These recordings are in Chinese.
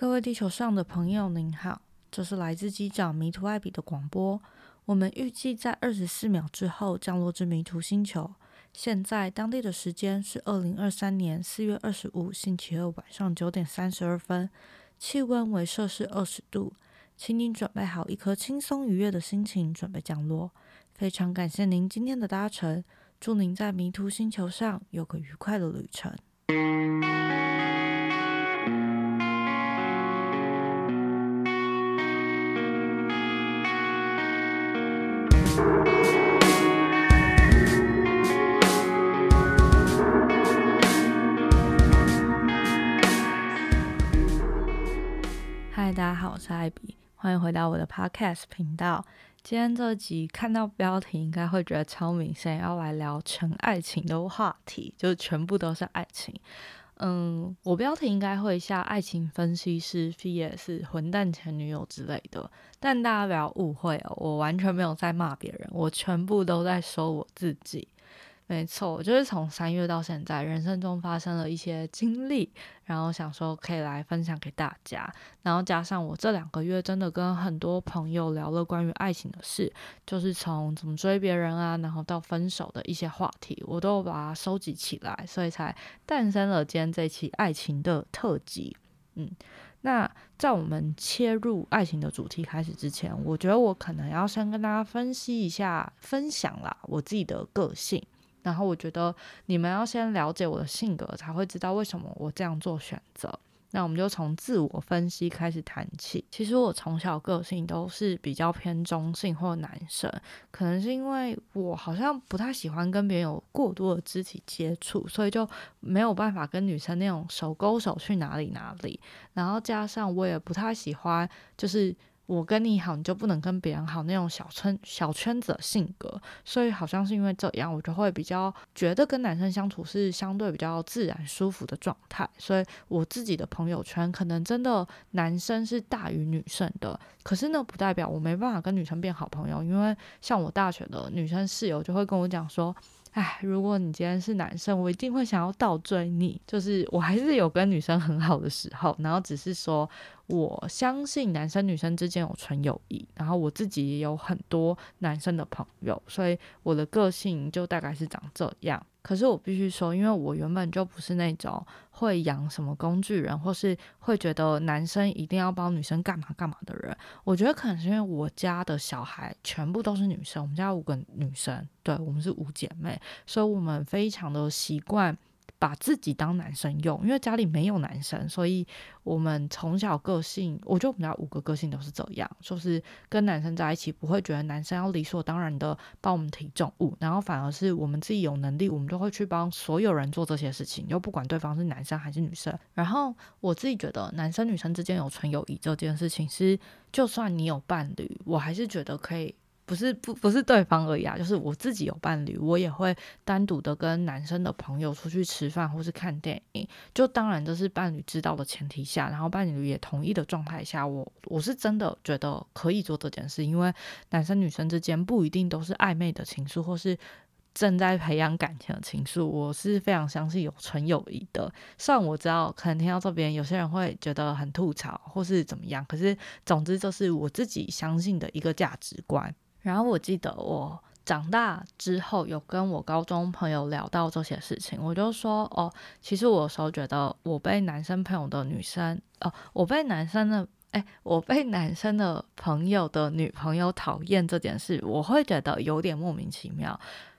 各位地球上的朋友，您好，这是来自机长迷途艾比的广播。我们预计在二十四秒之后降落至迷途星球。现在当地的时间是二零二三年四月二十五星期二晚上九点三十二分，气温为摄氏二十度，请您准备好一颗轻松愉悦的心情，准备降落。非常感谢您今天的搭乘，祝您在迷途星球上有个愉快的旅程。我是艾比，欢迎回到我的 Podcast 频道。今天这集看到标题，应该会觉得超明显，要来聊纯爱情的话题，就是全部都是爱情。嗯，我标题应该会下爱情分析师 VS 混蛋前女友之类的，但大家不要误会哦，我完全没有在骂别人，我全部都在说我自己。没错，我就是从三月到现在，人生中发生了一些经历，然后想说可以来分享给大家。然后加上我这两个月真的跟很多朋友聊了关于爱情的事，就是从怎么追别人啊，然后到分手的一些话题，我都把它收集起来，所以才诞生了今天这期爱情的特辑。嗯，那在我们切入爱情的主题开始之前，我觉得我可能要先跟大家分析一下、分享啦我自己的个性。然后我觉得你们要先了解我的性格，才会知道为什么我这样做选择。那我们就从自我分析开始谈起。其实我从小个性都是比较偏中性或男生，可能是因为我好像不太喜欢跟别人有过多的肢体接触，所以就没有办法跟女生那种手勾手去哪里哪里。然后加上我也不太喜欢，就是。我跟你好，你就不能跟别人好那种小圈小圈子的性格，所以好像是因为这样，我就会比较觉得跟男生相处是相对比较自然舒服的状态。所以我自己的朋友圈可能真的男生是大于女生的，可是呢，不代表我没办法跟女生变好朋友，因为像我大学的女生室友就会跟我讲说。哎，如果你今天是男生，我一定会想要倒追你。就是我还是有跟女生很好的时候，然后只是说我相信男生女生之间有纯友谊，然后我自己也有很多男生的朋友，所以我的个性就大概是长这样。可是我必须说，因为我原本就不是那种会养什么工具人，或是会觉得男生一定要帮女生干嘛干嘛的人。我觉得可能是因为我家的小孩全部都是女生，我们家五个女生，对我们是五姐妹，所以我们非常的习惯。把自己当男生用，因为家里没有男生，所以我们从小个性，我觉得我们家五个个性都是这样，就是跟男生在一起不会觉得男生要理所当然的帮我们提重物，然后反而是我们自己有能力，我们都会去帮所有人做这些事情，就不管对方是男生还是女生。然后我自己觉得男生女生之间有纯友谊这件事情是，就算你有伴侣，我还是觉得可以。不是不不是对方而已啊，就是我自己有伴侣，我也会单独的跟男生的朋友出去吃饭或是看电影。就当然这是伴侣知道的前提下，然后伴侣也同意的状态下，我我是真的觉得可以做这件事，因为男生女生之间不一定都是暧昧的情愫，或是正在培养感情的情愫。我是非常相信有纯友谊的。虽然我知道可能听到这边有些人会觉得很吐槽或是怎么样，可是总之就是我自己相信的一个价值观。然后我记得我长大之后有跟我高中朋友聊到这些事情，我就说哦，其实我有时候觉得我被男生朋友的女生哦，我被男生的哎，我被男生的朋友的女朋友讨厌这件事，我会觉得有点莫名其妙。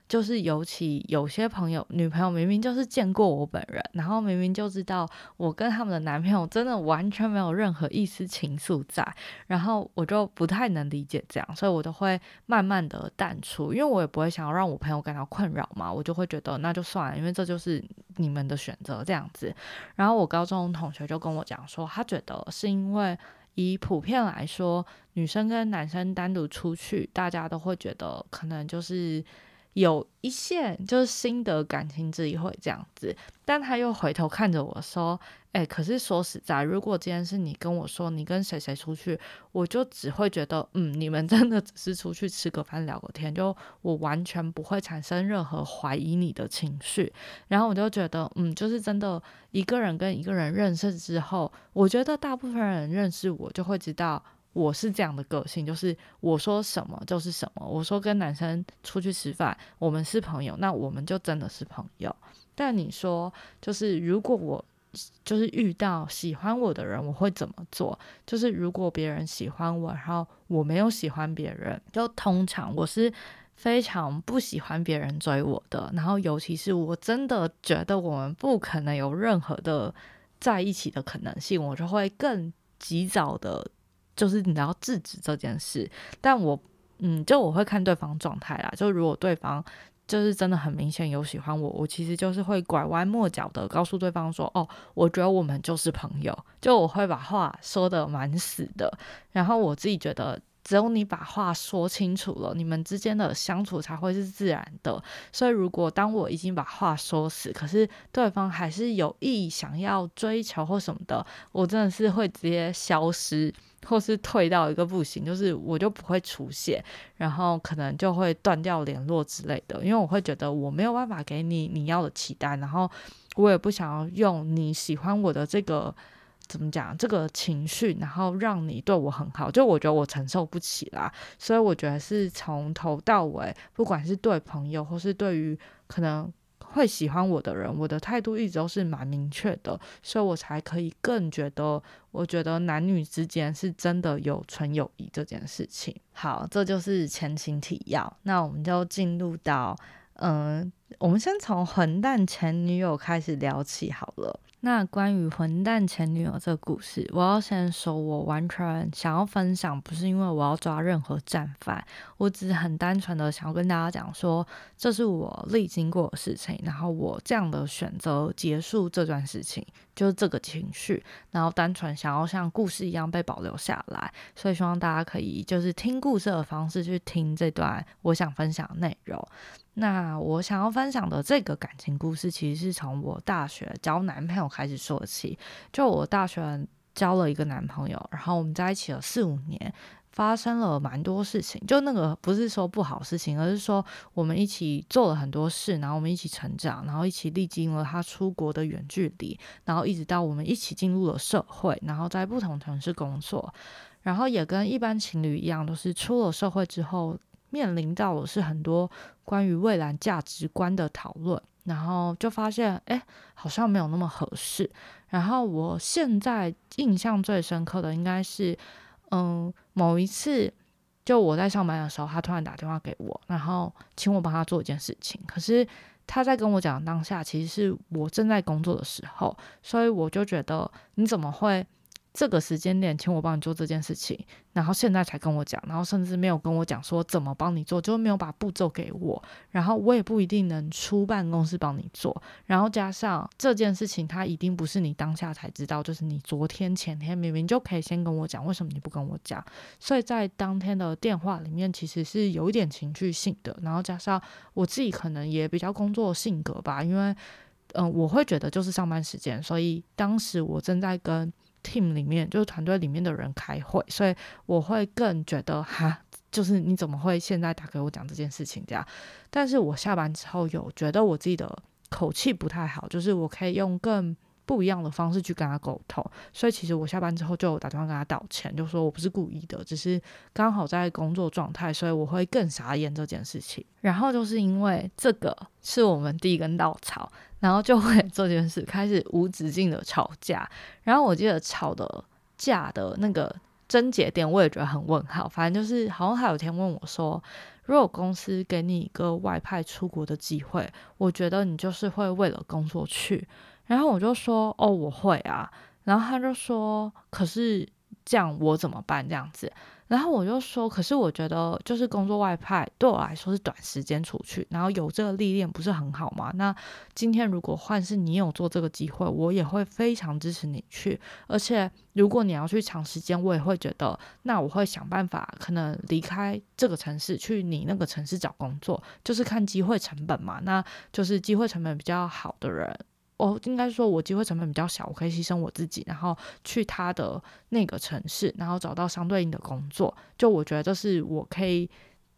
就是尤其有些朋友女朋友明明就是见过我本人，然后明明就知道我跟他们的男朋友真的完全没有任何一丝情愫在，然后我就不太能理解这样，所以我都会慢慢的淡出，因为我也不会想要让我朋友感到困扰嘛，我就会觉得那就算了，因为这就是你们的选择这样子。然后我高中同学就跟我讲说，他觉得是因为以普遍来说，女生跟男生单独出去，大家都会觉得可能就是。有一线就是新的感情之一会这样子，但他又回头看着我说：“哎，可是说实在，如果今天是你跟我说你跟谁谁出去，我就只会觉得，嗯，你们真的只是出去吃个饭聊个天，就我完全不会产生任何怀疑你的情绪。然后我就觉得，嗯，就是真的一个人跟一个人认识之后，我觉得大部分人认识我就会知道。”我是这样的个性，就是我说什么就是什么。我说跟男生出去吃饭，我们是朋友，那我们就真的是朋友。但你说，就是如果我就是遇到喜欢我的人，我会怎么做？就是如果别人喜欢我，然后我没有喜欢别人，就通常我是非常不喜欢别人追我的。然后尤其是我真的觉得我们不可能有任何的在一起的可能性，我就会更及早的。就是你要制止这件事，但我，嗯，就我会看对方状态啦。就如果对方就是真的很明显有喜欢我，我其实就是会拐弯抹角的告诉对方说，哦，我觉得我们就是朋友。就我会把话说的蛮死的，然后我自己觉得。只有你把话说清楚了，你们之间的相处才会是自然的。所以，如果当我已经把话说死，可是对方还是有意想要追求或什么的，我真的是会直接消失，或是退到一个不行，就是我就不会出现，然后可能就会断掉联络之类的。因为我会觉得我没有办法给你你要的期待，然后我也不想要用你喜欢我的这个。怎么讲这个情绪，然后让你对我很好，就我觉得我承受不起啦，所以我觉得是从头到尾，不管是对朋友或是对于可能会喜欢我的人，我的态度一直都是蛮明确的，所以我才可以更觉得，我觉得男女之间是真的有纯友谊这件事情。好，这就是前情提要，那我们就进入到，嗯，我们先从混蛋前女友开始聊起好了。那关于混蛋前女友这个故事，我要先说，我完全想要分享，不是因为我要抓任何战犯，我只是很单纯的想要跟大家讲说，这是我历经过的事情，然后我这样的选择结束这段事情，就是这个情绪，然后单纯想要像故事一样被保留下来，所以希望大家可以就是听故事的方式去听这段我想分享的内容。那我想要分享的这个感情故事，其实是从我大学交男朋友开始说起。就我大学交了一个男朋友，然后我们在一起了四五年，发生了蛮多事情。就那个不是说不好事情，而是说我们一起做了很多事，然后我们一起成长，然后一起历经了他出国的远距离，然后一直到我们一起进入了社会，然后在不同城市工作，然后也跟一般情侣一样，都是出了社会之后。面临到的是很多关于未来价值观的讨论，然后就发现，哎，好像没有那么合适。然后我现在印象最深刻的应该是，嗯，某一次，就我在上班的时候，他突然打电话给我，然后请我帮他做一件事情。可是他在跟我讲当下，其实是我正在工作的时候，所以我就觉得，你怎么会？这个时间点，请我帮你做这件事情，然后现在才跟我讲，然后甚至没有跟我讲说怎么帮你做，就没有把步骤给我，然后我也不一定能出办公室帮你做，然后加上这件事情，它一定不是你当下才知道，就是你昨天前天明明就可以先跟我讲，为什么你不跟我讲？所以在当天的电话里面，其实是有一点情绪性的，然后加上我自己可能也比较工作性格吧，因为嗯，我会觉得就是上班时间，所以当时我正在跟。Team 里面就是团队里面的人开会，所以我会更觉得哈，就是你怎么会现在打给我讲这件事情这样？但是我下班之后有觉得我自己的口气不太好，就是我可以用更。不一样的方式去跟他沟通，所以其实我下班之后就打电话跟他道歉，就说我不是故意的，只是刚好在工作状态，所以我会更傻眼这件事情。然后就是因为这个是我们第一根稻草，然后就会这件事开始无止境的吵架。然后我记得吵的架的那个症结点，我也觉得很问号。反正就是好像还有天问我说，如果公司给你一个外派出国的机会，我觉得你就是会为了工作去。然后我就说哦，我会啊。然后他就说，可是这样我怎么办？这样子。然后我就说，可是我觉得就是工作外派对我来说是短时间出去，然后有这个历练不是很好吗？那今天如果换是你有做这个机会，我也会非常支持你去。而且如果你要去长时间，我也会觉得，那我会想办法可能离开这个城市，去你那个城市找工作，就是看机会成本嘛。那就是机会成本比较好的人。我应该说，我机会成本比较小，我可以牺牲我自己，然后去他的那个城市，然后找到相对应的工作。就我觉得这是我可以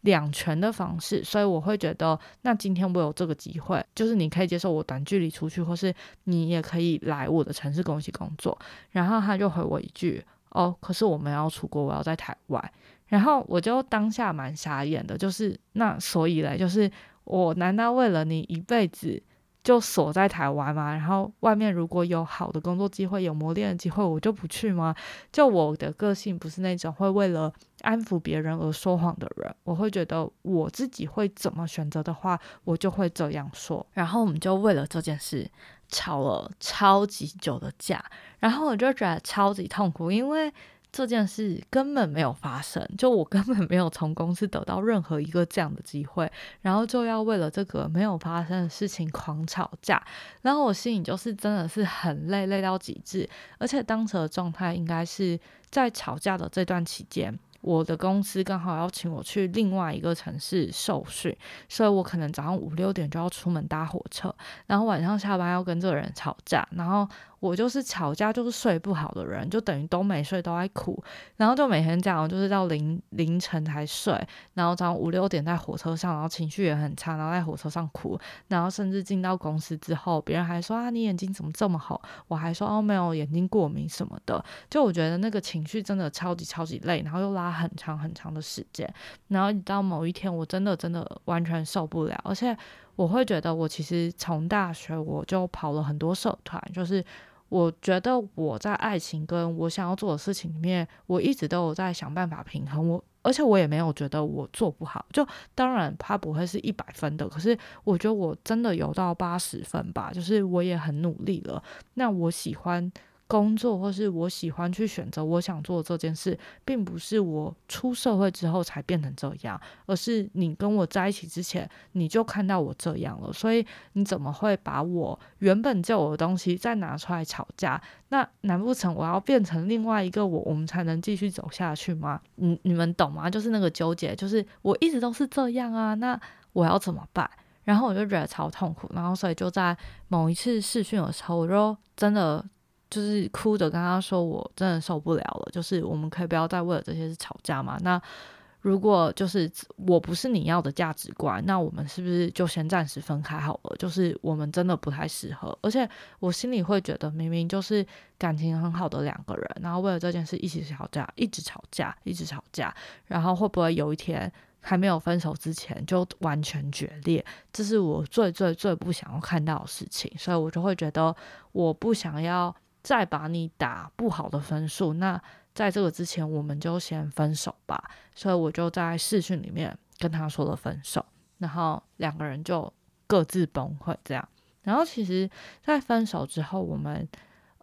两全的方式，所以我会觉得，那今天我有这个机会，就是你可以接受我短距离出去，或是你也可以来我的城市跟我一起工作。然后他就回我一句：“哦，可是我们要出国，我要在台湾。”然后我就当下蛮傻眼的，就是那所以嘞，就是我难道为了你一辈子？就锁在台湾嘛，然后外面如果有好的工作机会、有磨练的机会，我就不去吗？就我的个性不是那种会为了安抚别人而说谎的人，我会觉得我自己会怎么选择的话，我就会这样说。然后我们就为了这件事吵了超级久的架，然后我就觉得超级痛苦，因为。这件事根本没有发生，就我根本没有从公司得到任何一个这样的机会，然后就要为了这个没有发生的事情狂吵架，然后我心里就是真的是很累，累到极致，而且当时的状态应该是在吵架的这段期间。我的公司刚好要请我去另外一个城市受训，所以我可能早上五六点就要出门搭火车，然后晚上下班要跟这个人吵架，然后我就是吵架就是睡不好的人，就等于都没睡都在哭，然后就每天这样，就是到凌凌晨才睡，然后早上五六点在火车上，然后情绪也很差，然后在火车上哭，然后甚至进到公司之后，别人还说啊你眼睛怎么这么好，我还说哦没有眼睛过敏什么的，就我觉得那个情绪真的超级超级累，然后又拉。很长很长的时间，然后到某一天，我真的真的完全受不了，而且我会觉得，我其实从大学我就跑了很多社团，就是我觉得我在爱情跟我想要做的事情里面，我一直都有在想办法平衡我，而且我也没有觉得我做不好，就当然他不会是一百分的，可是我觉得我真的有到八十分吧，就是我也很努力了，那我喜欢。工作，或是我喜欢去选择我想做这件事，并不是我出社会之后才变成这样，而是你跟我在一起之前，你就看到我这样了。所以你怎么会把我原本就有的东西再拿出来吵架？那难不成我要变成另外一个我，我们才能继续走下去吗？你你们懂吗？就是那个纠结，就是我一直都是这样啊，那我要怎么办？然后我就觉得超痛苦，然后所以就在某一次试训的时候，我就真的。就是哭着跟他说：“我真的受不了了，就是我们可以不要再为了这些事吵架嘛？那如果就是我不是你要的价值观，那我们是不是就先暂时分开好了？就是我们真的不太适合，而且我心里会觉得，明明就是感情很好的两个人，然后为了这件事一起吵架，一直吵架，一直吵架，然后会不会有一天还没有分手之前就完全决裂？这是我最最最不想要看到的事情，所以我就会觉得我不想要。”再把你打不好的分数，那在这个之前我们就先分手吧。所以我就在视讯里面跟他说了分手，然后两个人就各自崩溃这样。然后其实，在分手之后，我们。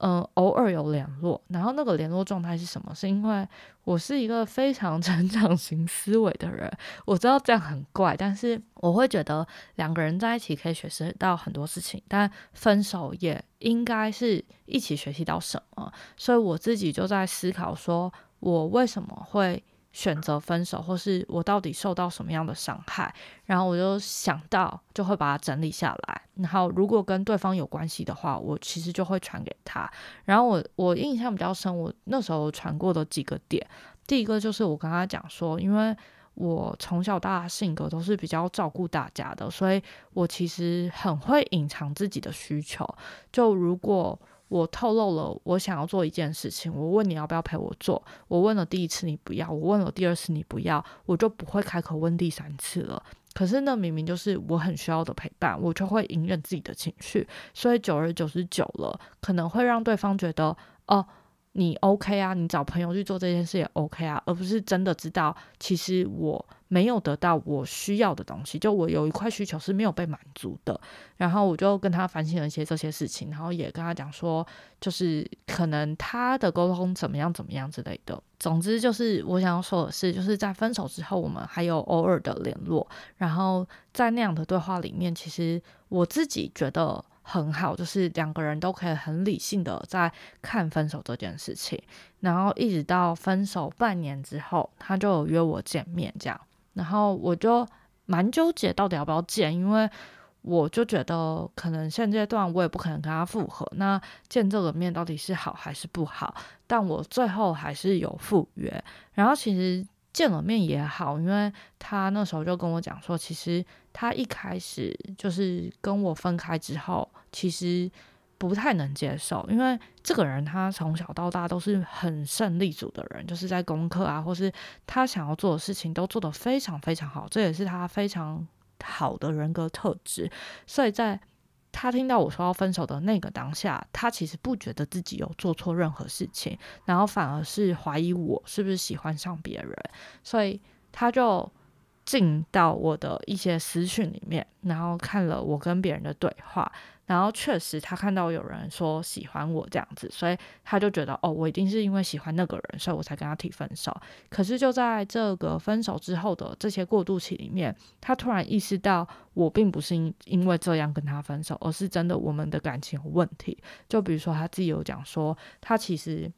嗯，偶尔有联络，然后那个联络状态是什么？是因为我是一个非常 成长型思维的人，我知道这样很怪，但是我会觉得两个人在一起可以学习到很多事情，但分手也应该是一起学习到什么。所以我自己就在思考，说我为什么会。选择分手，或是我到底受到什么样的伤害，然后我就想到，就会把它整理下来。然后如果跟对方有关系的话，我其实就会传给他。然后我我印象比较深，我那时候传过的几个点，第一个就是我跟他讲说，因为我从小到大性格都是比较照顾大家的，所以我其实很会隐藏自己的需求。就如果我透露了我想要做一件事情，我问你要不要陪我做，我问了第一次你不要，我问了第二次你不要，我就不会开口问第三次了。可是那明明就是我很需要的陪伴，我就会隐忍自己的情绪，所以久而久之久了，可能会让对方觉得哦，你 OK 啊，你找朋友去做这件事也 OK 啊，而不是真的知道其实我没有得到我需要的东西，就我有一块需求是没有被满足的。然后我就跟他反省了一些这些事情，然后也跟他讲说，就是可能他的沟通怎么样怎么样之类的。总之就是我想要说的是，就是在分手之后，我们还有偶尔的联络。然后在那样的对话里面，其实我自己觉得。很好，就是两个人都可以很理性的在看分手这件事情，然后一直到分手半年之后，他就约我见面，这样，然后我就蛮纠结到底要不要见，因为我就觉得可能现阶段我也不可能跟他复合，那见这个面到底是好还是不好？但我最后还是有赴约，然后其实。见了面也好，因为他那时候就跟我讲说，其实他一开始就是跟我分开之后，其实不太能接受，因为这个人他从小到大都是很胜利组的人，就是在功课啊，或是他想要做的事情都做得非常非常好，这也是他非常好的人格特质，所以在。他听到我说要分手的那个当下，他其实不觉得自己有做错任何事情，然后反而是怀疑我是不是喜欢上别人，所以他就。进到我的一些私讯里面，然后看了我跟别人的对话，然后确实他看到有人说喜欢我这样子，所以他就觉得哦，我一定是因为喜欢那个人，所以我才跟他提分手。可是就在这个分手之后的这些过渡期里面，他突然意识到我并不是因因为这样跟他分手，而是真的我们的感情有问题。就比如说他自己有讲说，他其实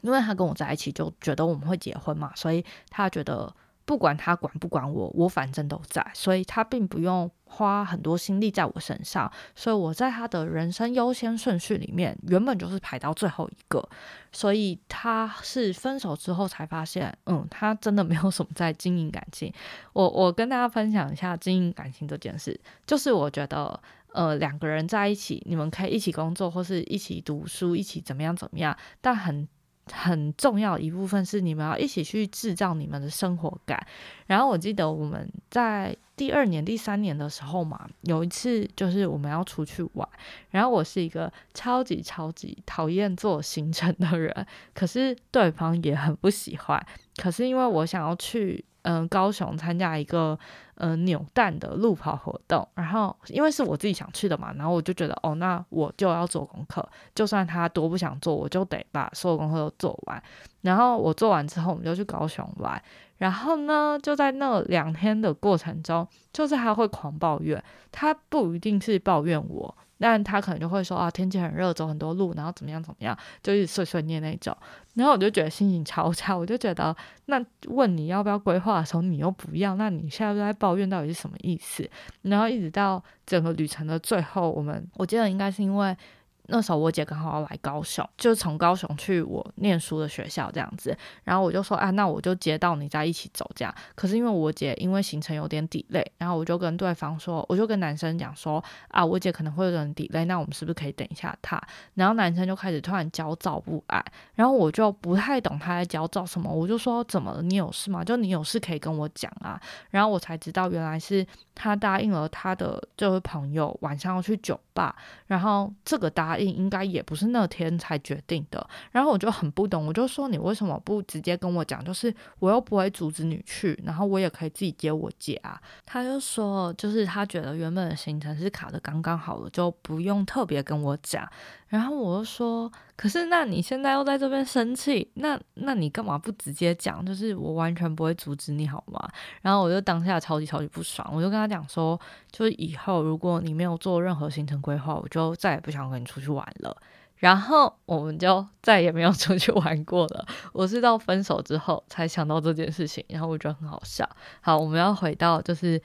因为他跟我在一起就觉得我们会结婚嘛，所以他觉得。不管他管不管我，我反正都在，所以他并不用花很多心力在我身上，所以我在他的人生优先顺序里面，原本就是排到最后一个。所以他是分手之后才发现，嗯，他真的没有什么在经营感情。我我跟大家分享一下经营感情这件事，就是我觉得，呃，两个人在一起，你们可以一起工作，或是一起读书，一起怎么样怎么样，但很。很重要一部分是你们要一起去制造你们的生活感。然后我记得我们在第二年、第三年的时候嘛，有一次就是我们要出去玩，然后我是一个超级超级讨厌做行程的人，可是对方也很不喜欢。可是因为我想要去。嗯，高雄参加一个嗯扭蛋的路跑活动，然后因为是我自己想去的嘛，然后我就觉得哦，那我就要做功课，就算他多不想做，我就得把所有功课都做完。然后我做完之后，我们就去高雄玩。然后呢，就在那两天的过程中，就是他会狂抱怨，他不一定是抱怨我。但他可能就会说啊，天气很热，走很多路，然后怎么样怎么样，就一直碎碎念那种。然后我就觉得心情超差，我就觉得那问你要不要规划的时候，你又不要，那你现在在抱怨到底是什么意思？然后一直到整个旅程的最后，我们我记得应该是因为。那时候我姐刚好要来高雄，就是从高雄去我念书的学校这样子，然后我就说啊，那我就接到你再一起走这样。可是因为我姐因为行程有点 delay，然后我就跟对方说，我就跟男生讲说啊，我姐可能会有点 delay，那我们是不是可以等一下她？然后男生就开始突然焦躁不安，然后我就不太懂他在焦躁什么，我就说怎么了？你有事吗？就你有事可以跟我讲啊。然后我才知道原来是他答应了他的这位朋友晚上要去酒吧，然后这个答。应应该也不是那天才决定的，然后我就很不懂，我就说你为什么不直接跟我讲？就是我又不会阻止你去，然后我也可以自己接我姐啊。他就说，就是他觉得原本的行程是卡的刚刚好了，就不用特别跟我讲。然后我就说，可是那你现在又在这边生气，那那你干嘛不直接讲？就是我完全不会阻止你好吗？然后我就当下超级超级不爽，我就跟他讲说，就是以后如果你没有做任何行程规划，我就再也不想跟你出去玩了。然后我们就再也没有出去玩过了。我是到分手之后才想到这件事情，然后我觉得很好笑。好，我们要回到就是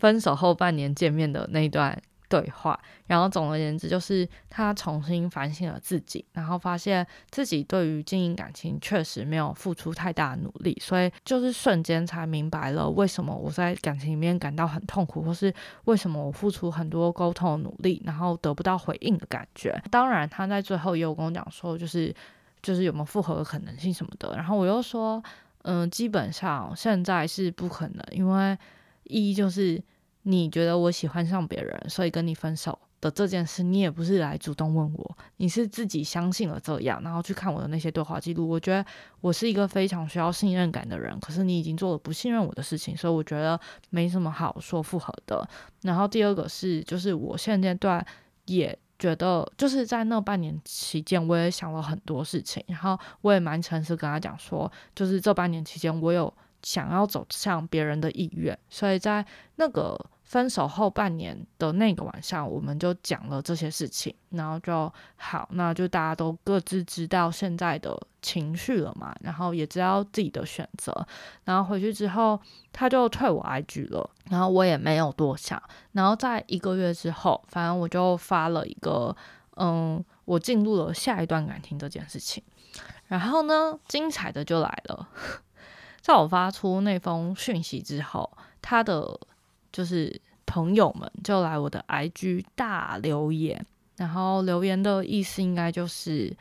分手后半年见面的那一段。对话，然后总而言之，就是他重新反省了自己，然后发现自己对于经营感情确实没有付出太大的努力，所以就是瞬间才明白了为什么我在感情里面感到很痛苦，或是为什么我付出很多沟通努力，然后得不到回应的感觉。当然，他在最后也有跟我讲说，就是就是有没有复合的可能性什么的。然后我又说，嗯，基本上现在是不可能，因为一就是。你觉得我喜欢上别人，所以跟你分手，的这件事，你也不是来主动问我，你是自己相信了这样，然后去看我的那些对话记录。我觉得我是一个非常需要信任感的人，可是你已经做了不信任我的事情，所以我觉得没什么好说复合的。然后第二个是，就是我现阶段也觉得，就是在那半年期间，我也想了很多事情，然后我也蛮诚实跟他讲说，就是这半年期间，我有想要走向别人的意愿，所以在那个。分手后半年的那个晚上，我们就讲了这些事情，然后就好，那就大家都各自知道现在的情绪了嘛，然后也知道自己的选择，然后回去之后他就退我 IG 了，然后我也没有多想，然后在一个月之后，反正我就发了一个，嗯，我进入了下一段感情这件事情，然后呢，精彩的就来了，在我发出那封讯息之后，他的。就是朋友们就来我的 IG 大留言，然后留言的意思应该就是，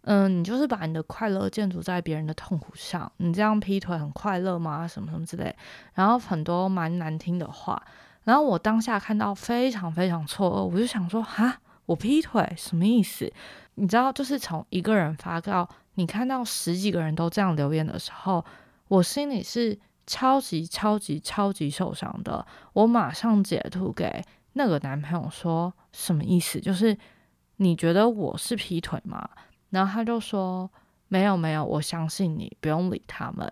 嗯，你就是把你的快乐建筑在别人的痛苦上，你这样劈腿很快乐吗？什么什么之类，然后很多蛮难听的话，然后我当下看到非常非常错愕，我就想说，哈，我劈腿什么意思？你知道，就是从一个人发到你看到十几个人都这样留言的时候，我心里是。超级超级超级受伤的，我马上截图给那个男朋友说什么意思？就是你觉得我是劈腿吗？然后他就说没有没有，我相信你，不用理他们。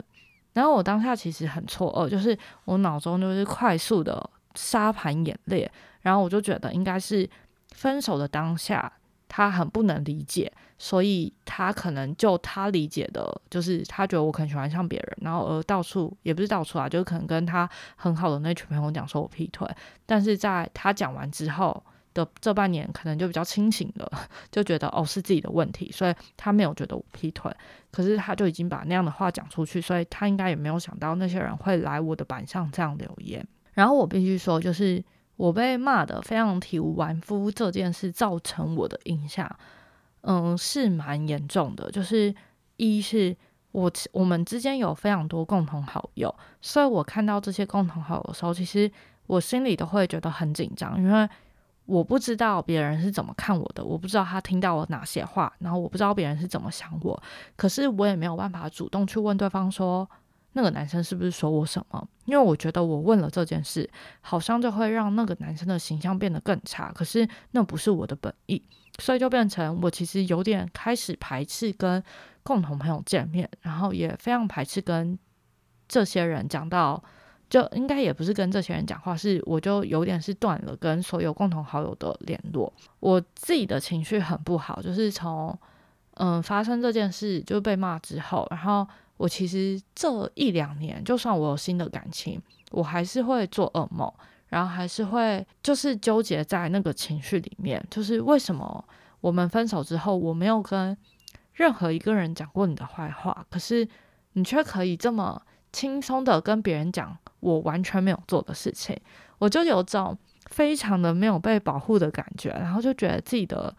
然后我当下其实很错愕，就是我脑中就是快速的沙盘演练，然后我就觉得应该是分手的当下。他很不能理解，所以他可能就他理解的，就是他觉得我可能喜欢上别人，然后而到处也不是到处啊，就是可能跟他很好的那群朋友讲说我劈腿，但是在他讲完之后的这半年，可能就比较清醒了，就觉得哦是自己的问题，所以他没有觉得我劈腿，可是他就已经把那样的话讲出去，所以他应该也没有想到那些人会来我的板上这样留言，然后我必须说就是。我被骂的非常体无完肤这件事造成我的印象，嗯，是蛮严重的。就是一是我我们之间有非常多共同好友，所以我看到这些共同好友的时候，其实我心里都会觉得很紧张，因为我不知道别人是怎么看我的，我不知道他听到了哪些话，然后我不知道别人是怎么想我，可是我也没有办法主动去问对方说。那个男生是不是说我什么？因为我觉得我问了这件事，好像就会让那个男生的形象变得更差。可是那不是我的本意，所以就变成我其实有点开始排斥跟共同朋友见面，然后也非常排斥跟这些人讲到，就应该也不是跟这些人讲话，是我就有点是断了跟所有共同好友的联络。我自己的情绪很不好，就是从嗯发生这件事就被骂之后，然后。我其实这一两年，就算我有新的感情，我还是会做噩梦，然后还是会就是纠结在那个情绪里面。就是为什么我们分手之后，我没有跟任何一个人讲过你的坏话，可是你却可以这么轻松的跟别人讲我完全没有做的事情，我就有种非常的没有被保护的感觉，然后就觉得自己的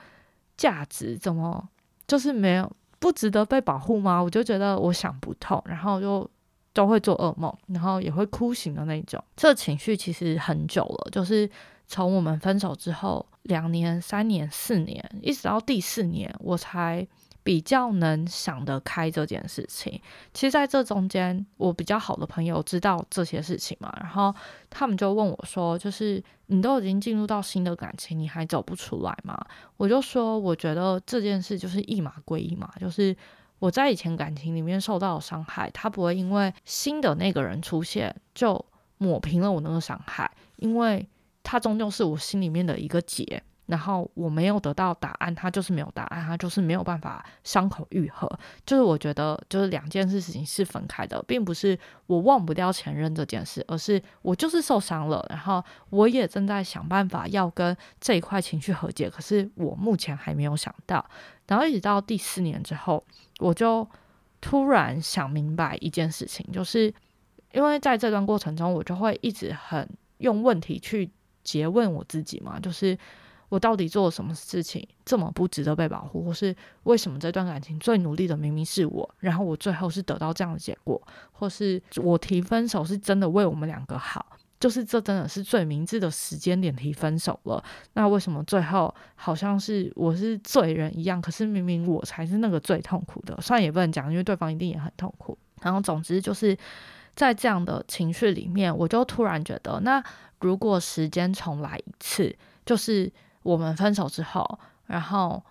价值怎么就是没有。不值得被保护吗？我就觉得我想不透，然后就都会做噩梦，然后也会哭醒的那种。这情绪其实很久了，就是从我们分手之后两年、三年、四年，一直到第四年，我才。比较能想得开这件事情，其实在这中间，我比较好的朋友知道这些事情嘛，然后他们就问我说：“就是你都已经进入到新的感情，你还走不出来吗？”我就说：“我觉得这件事就是一码归一码，就是我在以前感情里面受到伤害，他不会因为新的那个人出现就抹平了我那个伤害，因为他终究是我心里面的一个结。”然后我没有得到答案，他就是没有答案，他就是没有办法伤口愈合。就是我觉得，就是两件事情是分开的，并不是我忘不掉前任这件事，而是我就是受伤了，然后我也正在想办法要跟这一块情绪和解，可是我目前还没有想到。然后一直到第四年之后，我就突然想明白一件事情，就是因为在这段过程中，我就会一直很用问题去诘问我自己嘛，就是。我到底做了什么事情这么不值得被保护，或是为什么这段感情最努力的明明是我，然后我最后是得到这样的结果，或是我提分手是真的为我们两个好，就是这真的是最明智的时间点提分手了。那为什么最后好像是我是罪人一样？可是明明我才是那个最痛苦的，虽然也不能讲，因为对方一定也很痛苦。然后总之就是在这样的情绪里面，我就突然觉得，那如果时间重来一次，就是我们分手之后，然后。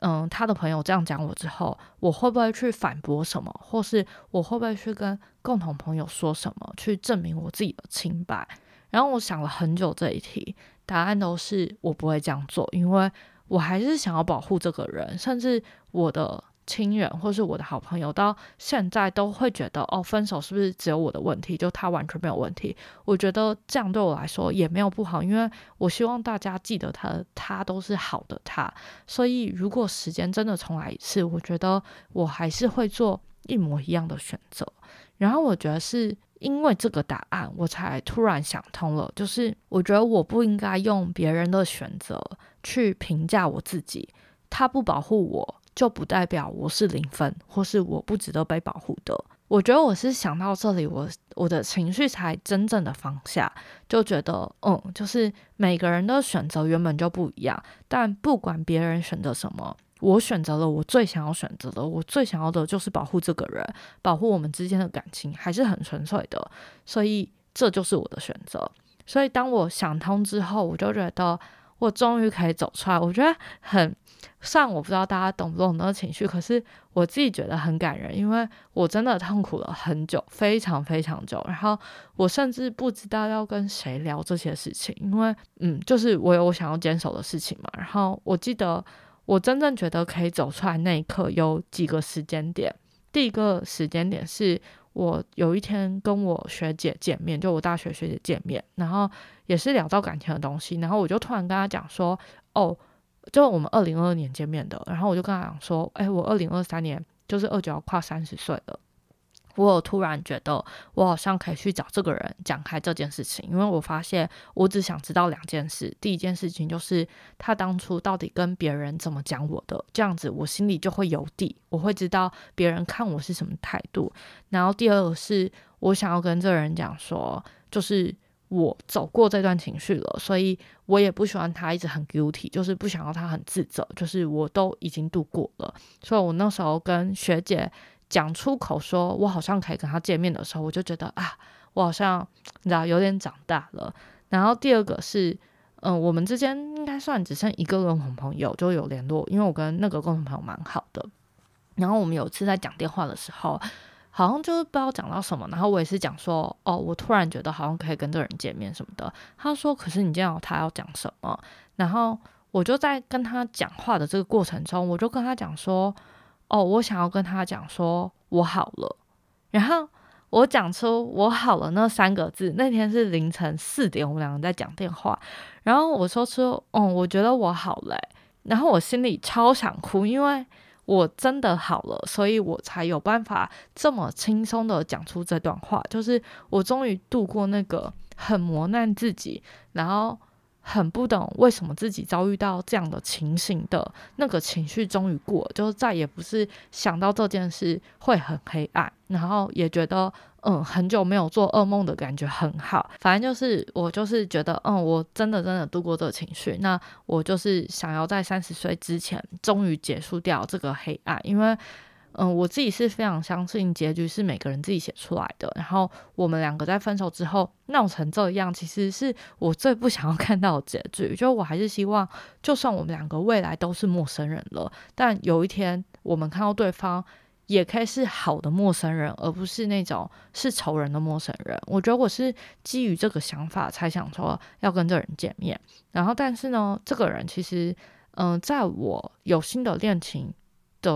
嗯，他的朋友这样讲我之后，我会不会去反驳什么，或是我会不会去跟共同朋友说什么，去证明我自己的清白？然后我想了很久这一题，答案都是我不会这样做，因为我还是想要保护这个人，甚至我的。亲人或是我的好朋友，到现在都会觉得哦，分手是不是只有我的问题？就他完全没有问题。我觉得这样对我来说也没有不好，因为我希望大家记得他，他都是好的他。所以如果时间真的重来一次，我觉得我还是会做一模一样的选择。然后我觉得是因为这个答案，我才突然想通了，就是我觉得我不应该用别人的选择去评价我自己，他不保护我。就不代表我是零分，或是我不值得被保护的。我觉得我是想到这里，我我的情绪才真正的放下，就觉得，嗯，就是每个人的选择原本就不一样，但不管别人选择什么，我选择了我最想要选择的，我最想要的就是保护这个人，保护我们之间的感情还是很纯粹的，所以这就是我的选择。所以当我想通之后，我就觉得我终于可以走出来，我觉得很。虽然我不知道大家懂不懂那个情绪，可是我自己觉得很感人，因为我真的痛苦了很久，非常非常久。然后我甚至不知道要跟谁聊这些事情，因为嗯，就是我有我想要坚守的事情嘛。然后我记得我真正觉得可以走出来那一刻有几个时间点。第一个时间点是我有一天跟我学姐见面，就我大学学姐见面，然后也是聊到感情的东西，然后我就突然跟她讲说，哦。就我们二零二二年见面的，然后我就跟她讲说，哎，我二零二三年就是二九要跨三十岁了，我突然觉得我好像可以去找这个人讲开这件事情，因为我发现我只想知道两件事，第一件事情就是他当初到底跟别人怎么讲我的，这样子我心里就会有底，我会知道别人看我是什么态度，然后第二个是我想要跟这个人讲说，就是。我走过这段情绪了，所以我也不喜欢他一直很 guilty，就是不想要他很自责。就是我都已经度过了，所以我那时候跟学姐讲出口说，我好像可以跟他见面的时候，我就觉得啊，我好像你知道有点长大了。然后第二个是，嗯，我们之间应该算只剩一个共同朋友就有联络，因为我跟那个共同朋友蛮好的。然后我们有一次在讲电话的时候。好像就是不知道讲到什么，然后我也是讲说，哦，我突然觉得好像可以跟这人见面什么的。他说，可是你见到他要讲什么？然后我就在跟他讲话的这个过程中，我就跟他讲说，哦，我想要跟他讲说我好了。然后我讲出我好了那三个字，那天是凌晨四点，我们两个在讲电话。然后我说出，嗯，我觉得我好了。然后我心里超想哭，因为。我真的好了，所以我才有办法这么轻松的讲出这段话。就是我终于度过那个很磨难自己，然后很不懂为什么自己遭遇到这样的情形的那个情绪，终于过，就再也不是想到这件事会很黑暗，然后也觉得。嗯，很久没有做噩梦的感觉很好。反正就是我就是觉得，嗯，我真的真的度过这情绪。那我就是想要在三十岁之前，终于结束掉这个黑暗。因为，嗯，我自己是非常相信结局是每个人自己写出来的。然后我们两个在分手之后闹成这样，其实是我最不想要看到的结局。就我还是希望，就算我们两个未来都是陌生人了，但有一天我们看到对方。也可以是好的陌生人，而不是那种是仇人的陌生人。我觉得我是基于这个想法才想说要跟这人见面。然后，但是呢，这个人其实，嗯，在我有新的恋情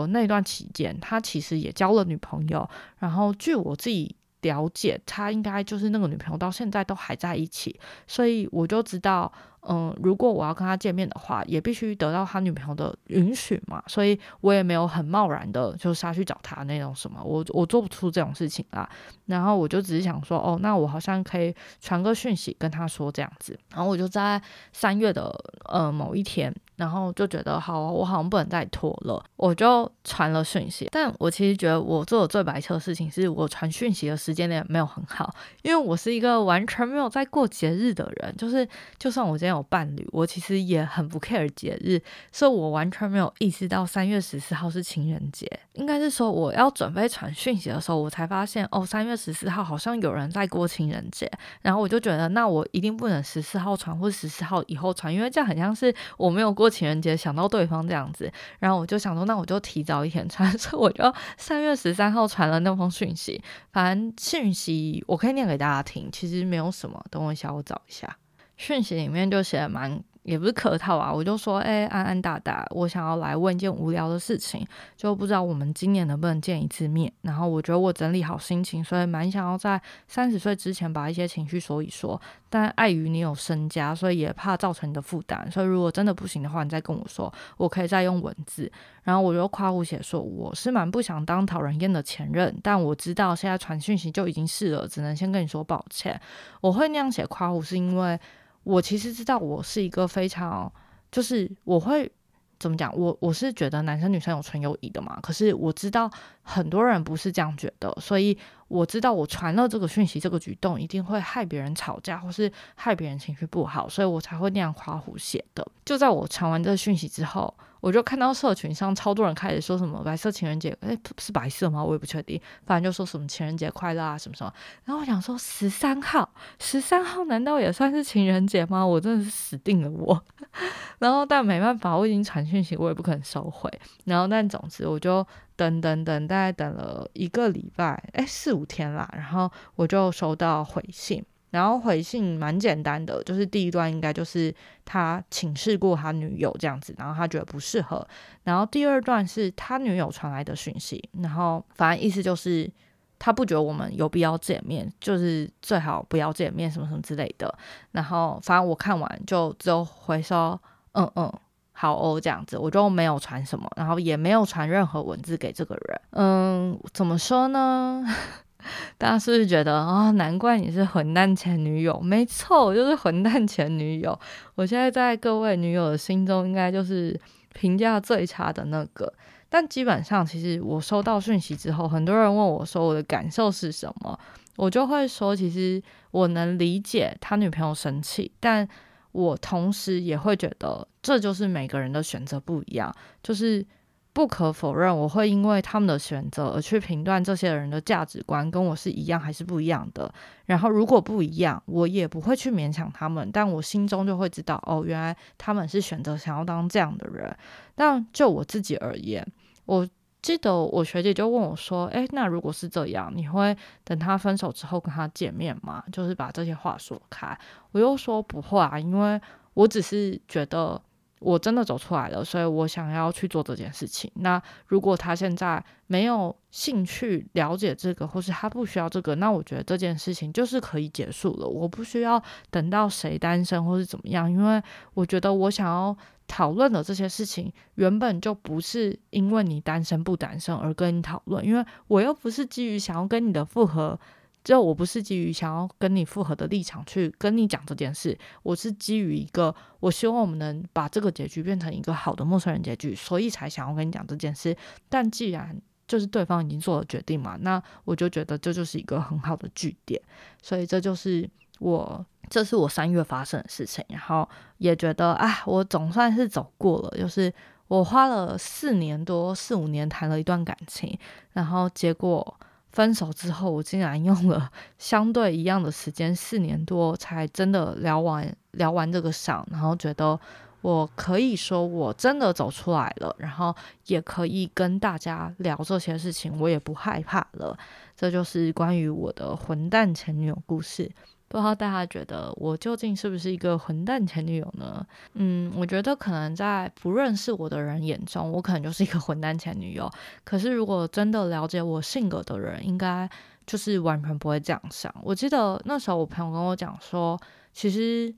的那段期间，他其实也交了女朋友。然后，据我自己了解，他应该就是那个女朋友到现在都还在一起。所以我就知道。嗯，如果我要跟他见面的话，也必须得到他女朋友的允许嘛，所以我也没有很贸然的就杀去找他那种什么，我我做不出这种事情啦。然后我就只是想说，哦，那我好像可以传个讯息跟他说这样子。然后我就在三月的呃某一天。然后就觉得好，我好像不能再拖了，我就传了讯息。但我其实觉得我做的最白痴的事情是我传讯息的时间点没有很好，因为我是一个完全没有在过节日的人，就是就算我今天有伴侣，我其实也很不 care 节日，所以我完全没有意识到三月十四号是情人节。应该是说我要准备传讯息的时候，我才发现哦，三月十四号好像有人在过情人节，然后我就觉得那我一定不能十四号传或十四号以后传，因为这样很像是我没有过情人节想到对方这样子。然后我就想说，那我就提早一天传，所以我就三月十三号传了那封讯息。反正讯息我可以念给大家听，其实没有什么。等我一下，我找一下讯息里面就写的蛮。也不是客套啊，我就说，哎，安安大大，我想要来问一件无聊的事情，就不知道我们今年能不能见一次面。然后我觉得我整理好心情，所以蛮想要在三十岁之前把一些情绪说一说。但碍于你有身家，所以也怕造成你的负担。所以如果真的不行的话，你再跟我说，我可以再用文字。然后我就夸胡写说，我是蛮不想当讨人厌的前任，但我知道现在传讯息就已经是了，只能先跟你说抱歉。我会那样写夸胡，是因为。我其实知道，我是一个非常，就是我会怎么讲？我我是觉得男生女生有纯友谊的嘛。可是我知道很多人不是这样觉得，所以我知道我传了这个讯息，这个举动一定会害别人吵架，或是害别人情绪不好，所以我才会那样夸胡写的。就在我传完这个讯息之后。我就看到社群上超多人开始说什么白色情人节，哎，是白色吗？我也不确定，反正就说什么情人节快乐啊什么什么。然后我想说十三号，十三号难道也算是情人节吗？我真的是死定了我。然后但没办法，我已经传讯息，我也不可能收回。然后但总之我就等等等，大概等了一个礼拜，哎，四五天啦。然后我就收到回信。然后回信蛮简单的，就是第一段应该就是他请示过他女友这样子，然后他觉得不适合。然后第二段是他女友传来的讯息，然后反正意思就是他不觉得我们有必要见面，就是最好不要见面什么什么之类的。然后反正我看完就只有回说嗯嗯好哦这样子，我就没有传什么，然后也没有传任何文字给这个人。嗯，怎么说呢？大家是不是觉得啊？难怪你是混蛋前女友，没错，我就是混蛋前女友。我现在在各位女友的心中，应该就是评价最差的那个。但基本上，其实我收到讯息之后，很多人问我说我的感受是什么，我就会说，其实我能理解他女朋友生气，但我同时也会觉得，这就是每个人的选择不一样，就是。不可否认，我会因为他们的选择而去评断这些人的价值观跟我是一样还是不一样的。然后如果不一样，我也不会去勉强他们，但我心中就会知道，哦，原来他们是选择想要当这样的人。但就我自己而言，我记得我学姐就问我说：“诶，那如果是这样，你会等他分手之后跟他见面吗？就是把这些话说开。”我又说不会啊，因为我只是觉得。我真的走出来了，所以我想要去做这件事情。那如果他现在没有兴趣了解这个，或是他不需要这个，那我觉得这件事情就是可以结束了。我不需要等到谁单身或是怎么样，因为我觉得我想要讨论的这些事情，原本就不是因为你单身不单身而跟你讨论，因为我又不是基于想要跟你的复合。就我不是基于想要跟你复合的立场去跟你讲这件事，我是基于一个我希望我们能把这个结局变成一个好的陌生人结局，所以才想要跟你讲这件事。但既然就是对方已经做了决定嘛，那我就觉得这就是一个很好的据点。所以这就是我，这是我三月发生的事情。然后也觉得啊，我总算是走过了，就是我花了四年多四五年谈了一段感情，然后结果。分手之后，我竟然用了 相对一样的时间，四年多才真的聊完聊完这个伤，然后觉得我可以说我真的走出来了，然后也可以跟大家聊这些事情，我也不害怕了。这就是关于我的混蛋前女友故事。不知道大家觉得我究竟是不是一个混蛋前女友呢？嗯，我觉得可能在不认识我的人眼中，我可能就是一个混蛋前女友。可是如果真的了解我性格的人，应该就是完全不会这样想。我记得那时候我朋友跟我讲说，其实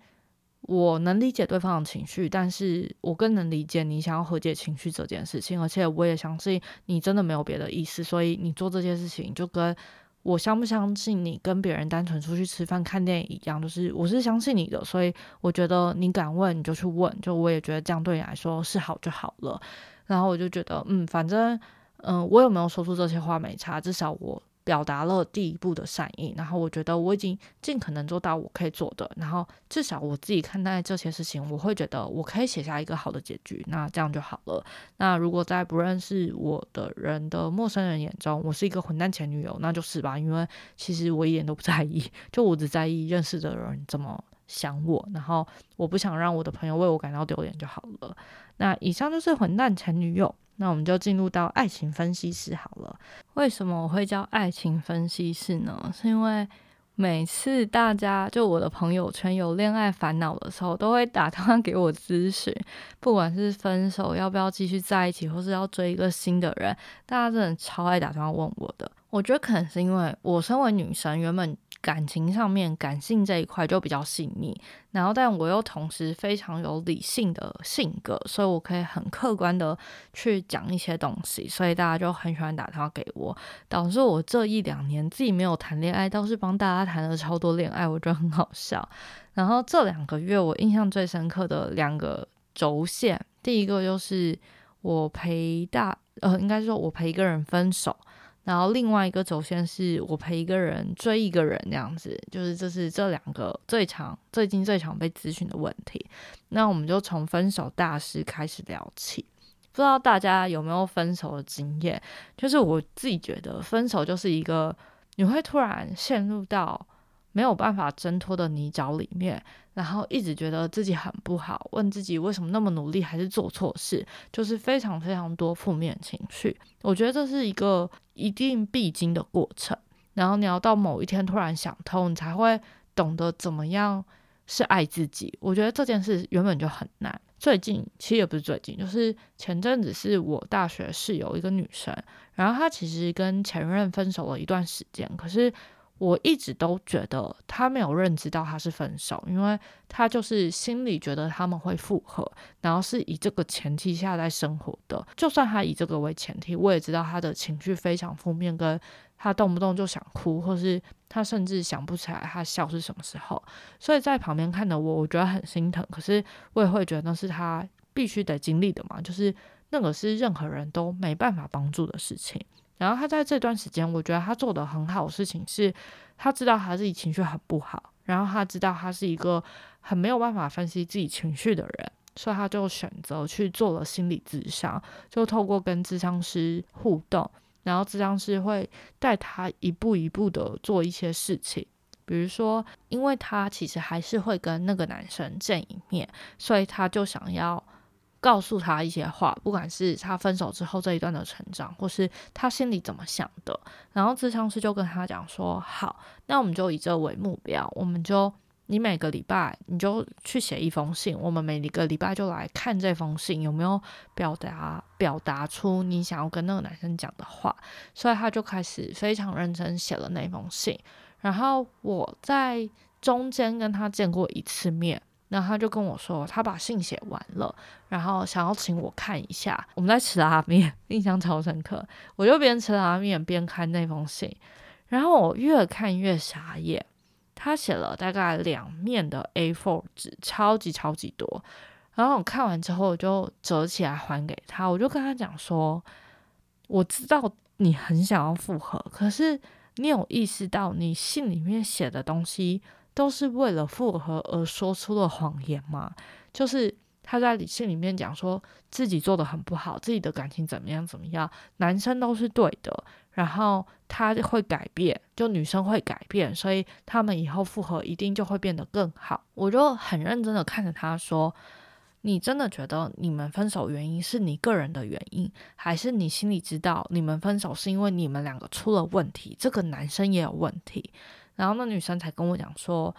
我能理解对方的情绪，但是我更能理解你想要和解情绪这件事情，而且我也相信你真的没有别的意思，所以你做这件事情就跟。我相不相信你跟别人单纯出去吃饭看电影一样，就是我是相信你的，所以我觉得你敢问你就去问，就我也觉得这样对你来说是好就好了。然后我就觉得，嗯，反正，嗯，我有没有说出这些话没差，至少我。表达了第一步的善意，然后我觉得我已经尽可能做到我可以做的，然后至少我自己看待这些事情，我会觉得我可以写下一个好的结局，那这样就好了。那如果在不认识我的人的陌生人眼中，我是一个混蛋前女友，那就是吧，因为其实我一点都不在意，就我只在意认识的人怎么想我，然后我不想让我的朋友为我感到丢脸就好了。那以上就是混蛋前女友。那我们就进入到爱情分析室好了。为什么我会叫爱情分析室呢？是因为每次大家就我的朋友圈有恋爱烦恼的时候，都会打电话给我咨询，不管是分手要不要继续在一起，或是要追一个新的人，大家真的超爱打电话问我的。我觉得可能是因为我身为女生，原本。感情上面，感性这一块就比较细腻，然后但我又同时非常有理性的性格，所以我可以很客观的去讲一些东西，所以大家就很喜欢打电话给我，导致我这一两年自己没有谈恋爱，倒是帮大家谈了超多恋爱，我觉得很好笑。然后这两个月我印象最深刻的两个轴线，第一个就是我陪大，呃，应该说我陪一个人分手。然后另外一个轴线是我陪一个人追一个人这样子，就是这是这两个最常最近最常被咨询的问题。那我们就从分手大师开始聊起，不知道大家有没有分手的经验？就是我自己觉得分手就是一个你会突然陷入到。没有办法挣脱的泥沼里面，然后一直觉得自己很不好，问自己为什么那么努力还是做错事，就是非常非常多负面情绪。我觉得这是一个一定必经的过程，然后你要到某一天突然想通，你才会懂得怎么样是爱自己。我觉得这件事原本就很难。最近其实也不是最近，就是前阵子是我大学室友一个女生，然后她其实跟前任分手了一段时间，可是。我一直都觉得他没有认知到他是分手，因为他就是心里觉得他们会复合，然后是以这个前提下在生活的。就算他以这个为前提，我也知道他的情绪非常负面，跟他动不动就想哭，或是他甚至想不起来他笑是什么时候。所以在旁边看的我，我觉得很心疼，可是我也会觉得那是他必须得经历的嘛，就是那个是任何人都没办法帮助的事情。然后他在这段时间，我觉得他做的很好的事情是，他知道他自己情绪很不好，然后他知道他是一个很没有办法分析自己情绪的人，所以他就选择去做了心理咨商，就透过跟咨商师互动，然后咨商师会带他一步一步的做一些事情，比如说，因为他其实还是会跟那个男生见一面，所以他就想要。告诉他一些话，不管是他分手之后这一段的成长，或是他心里怎么想的，然后智商师就跟他讲说：“好，那我们就以这为目标，我们就你每个礼拜你就去写一封信，我们每一个礼拜就来看这封信有没有表达表达出你想要跟那个男生讲的话。”所以他就开始非常认真写了那封信。然后我在中间跟他见过一次面。然后他就跟我说，他把信写完了，然后想要请我看一下。我们在吃拉面，印象超深刻。我就边吃拉面边看那封信，然后我越看越傻眼。他写了大概两面的 A4 纸，超级超级多。然后我看完之后，我就折起来还给他。我就跟他讲说，我知道你很想要复合，可是你有意识到你信里面写的东西。都是为了复合而说出了谎言吗？就是他在理性里面讲说自己做的很不好，自己的感情怎么样怎么样，男生都是对的，然后他会改变，就女生会改变，所以他们以后复合一定就会变得更好。我就很认真的看着他说：“你真的觉得你们分手原因是你个人的原因，还是你心里知道你们分手是因为你们两个出了问题，这个男生也有问题？”然后那女生才跟我讲说，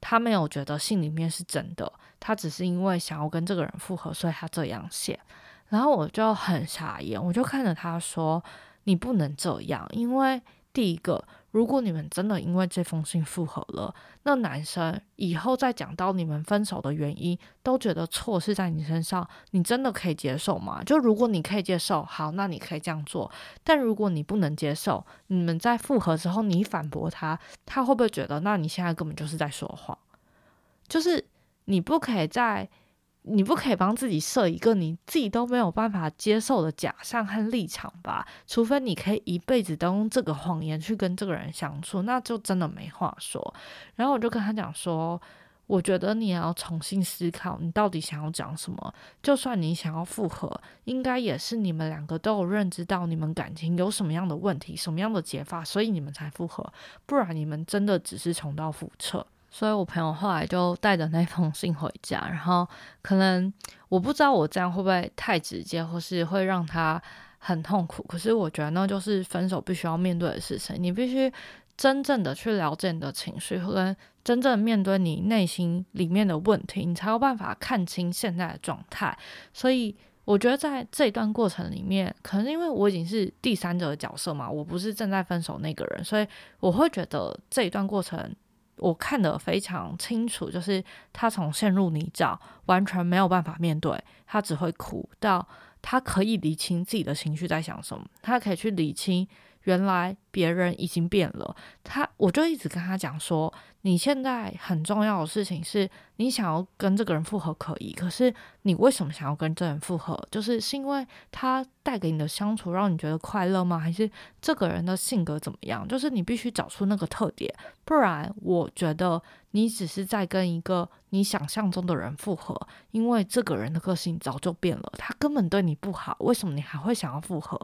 她没有觉得信里面是真的，她只是因为想要跟这个人复合，所以她这样写。然后我就很傻眼，我就看着她说：“你不能这样，因为第一个，如果你们真的因为这封信复合了，那男生以后再讲到你们分手的原因，都觉得错是在你身上，你真的可以接受吗？就如果你可以接受，好，那你可以这样做。但如果你不能接受，你们在复合之后，你反驳他，他会不会觉得，那你现在根本就是在说谎？就是你不可以在。你不可以帮自己设一个你自己都没有办法接受的假象和立场吧？除非你可以一辈子都用这个谎言去跟这个人相处，那就真的没话说。然后我就跟他讲说，我觉得你要重新思考，你到底想要讲什么。就算你想要复合，应该也是你们两个都有认知到你们感情有什么样的问题、什么样的解法，所以你们才复合。不然你们真的只是重蹈覆辙。所以我朋友后来就带着那封信回家，然后可能我不知道我这样会不会太直接，或是会让他很痛苦。可是我觉得那就是分手必须要面对的事情，你必须真正的去了解你的情绪，跟真正面对你内心里面的问题，你才有办法看清现在的状态。所以我觉得在这一段过程里面，可能因为我已经是第三者的角色嘛，我不是正在分手那个人，所以我会觉得这一段过程。我看得非常清楚，就是他从陷入泥沼，完全没有办法面对，他只会哭，到他可以理清自己的情绪在想什么，他可以去理清。原来别人已经变了，他我就一直跟他讲说，你现在很重要的事情是你想要跟这个人复合可以，可是你为什么想要跟这人复合？就是是因为他带给你的相处让你觉得快乐吗？还是这个人的性格怎么样？就是你必须找出那个特点，不然我觉得你只是在跟一个你想象中的人复合，因为这个人的个性早就变了，他根本对你不好，为什么你还会想要复合？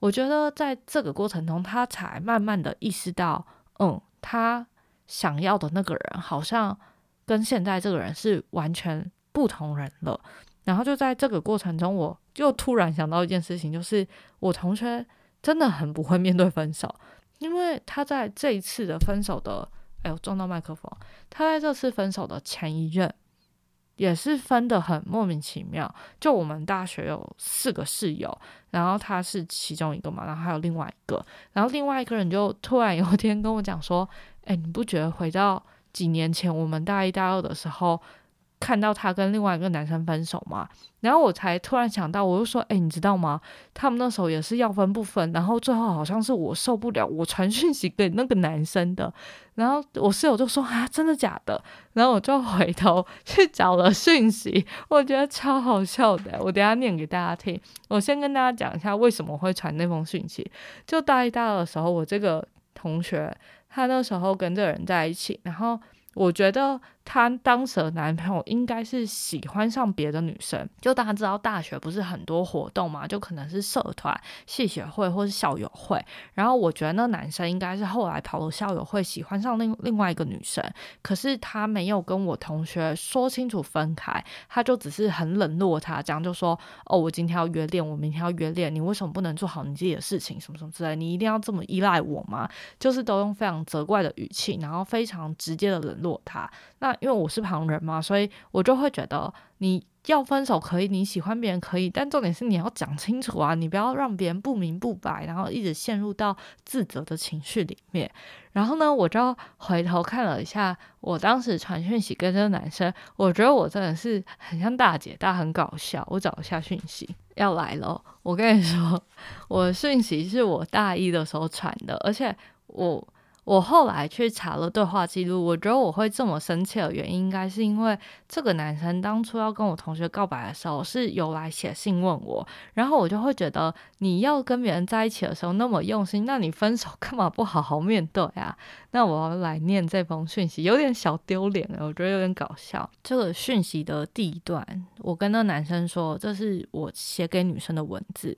我觉得在这个过程中，他才慢慢的意识到，嗯，他想要的那个人好像跟现在这个人是完全不同人了。然后就在这个过程中，我又突然想到一件事情，就是我同学真的很不会面对分手，因为他在这一次的分手的，哎呦撞到麦克风，他在这次分手的前一任。也是分的很莫名其妙，就我们大学有四个室友，然后他是其中一个嘛，然后还有另外一个，然后另外一个人就突然有一天跟我讲说：“哎，你不觉得回到几年前我们大一大二的时候？”看到他跟另外一个男生分手嘛，然后我才突然想到，我就说：“哎，你知道吗？他们那时候也是要分不分，然后最后好像是我受不了，我传讯息给那个男生的，然后我室友就说：啊，真的假的？然后我就回头去找了讯息，我觉得超好笑的，我等下念给大家听。我先跟大家讲一下为什么会传那封讯息。就大一、大二的时候，我这个同学他那时候跟这个人在一起，然后。我觉得她当时的男朋友应该是喜欢上别的女生，就大家知道大学不是很多活动嘛，就可能是社团、系学会或是校友会。然后我觉得那男生应该是后来跑了校友会，喜欢上另另外一个女生，可是他没有跟我同学说清楚分开，他就只是很冷落他，这样就说：“哦，我今天要约练，我明天要约练，你为什么不能做好你自己的事情？什么什么之类，你一定要这么依赖我吗？”就是都用非常责怪的语气，然后非常直接的冷。落他，那因为我是旁人嘛，所以我就会觉得你要分手可以，你喜欢别人可以，但重点是你要讲清楚啊，你不要让别人不明不白，然后一直陷入到自责的情绪里面。然后呢，我就回头看了一下我当时传讯息跟这个男生，我觉得我真的是很像大姐大，很搞笑。我找一下讯息，要来了。我跟你说，我讯息是我大一的时候传的，而且我。我后来去查了对话记录，我觉得我会这么生气的原因，应该是因为这个男生当初要跟我同学告白的时候，是有来写信问我，然后我就会觉得你要跟别人在一起的时候那么用心，那你分手干嘛不好好面对啊？那我要来念这封讯息，有点小丢脸了，我觉得有点搞笑。这个讯息的第一段，我跟那男生说，这是我写给女生的文字，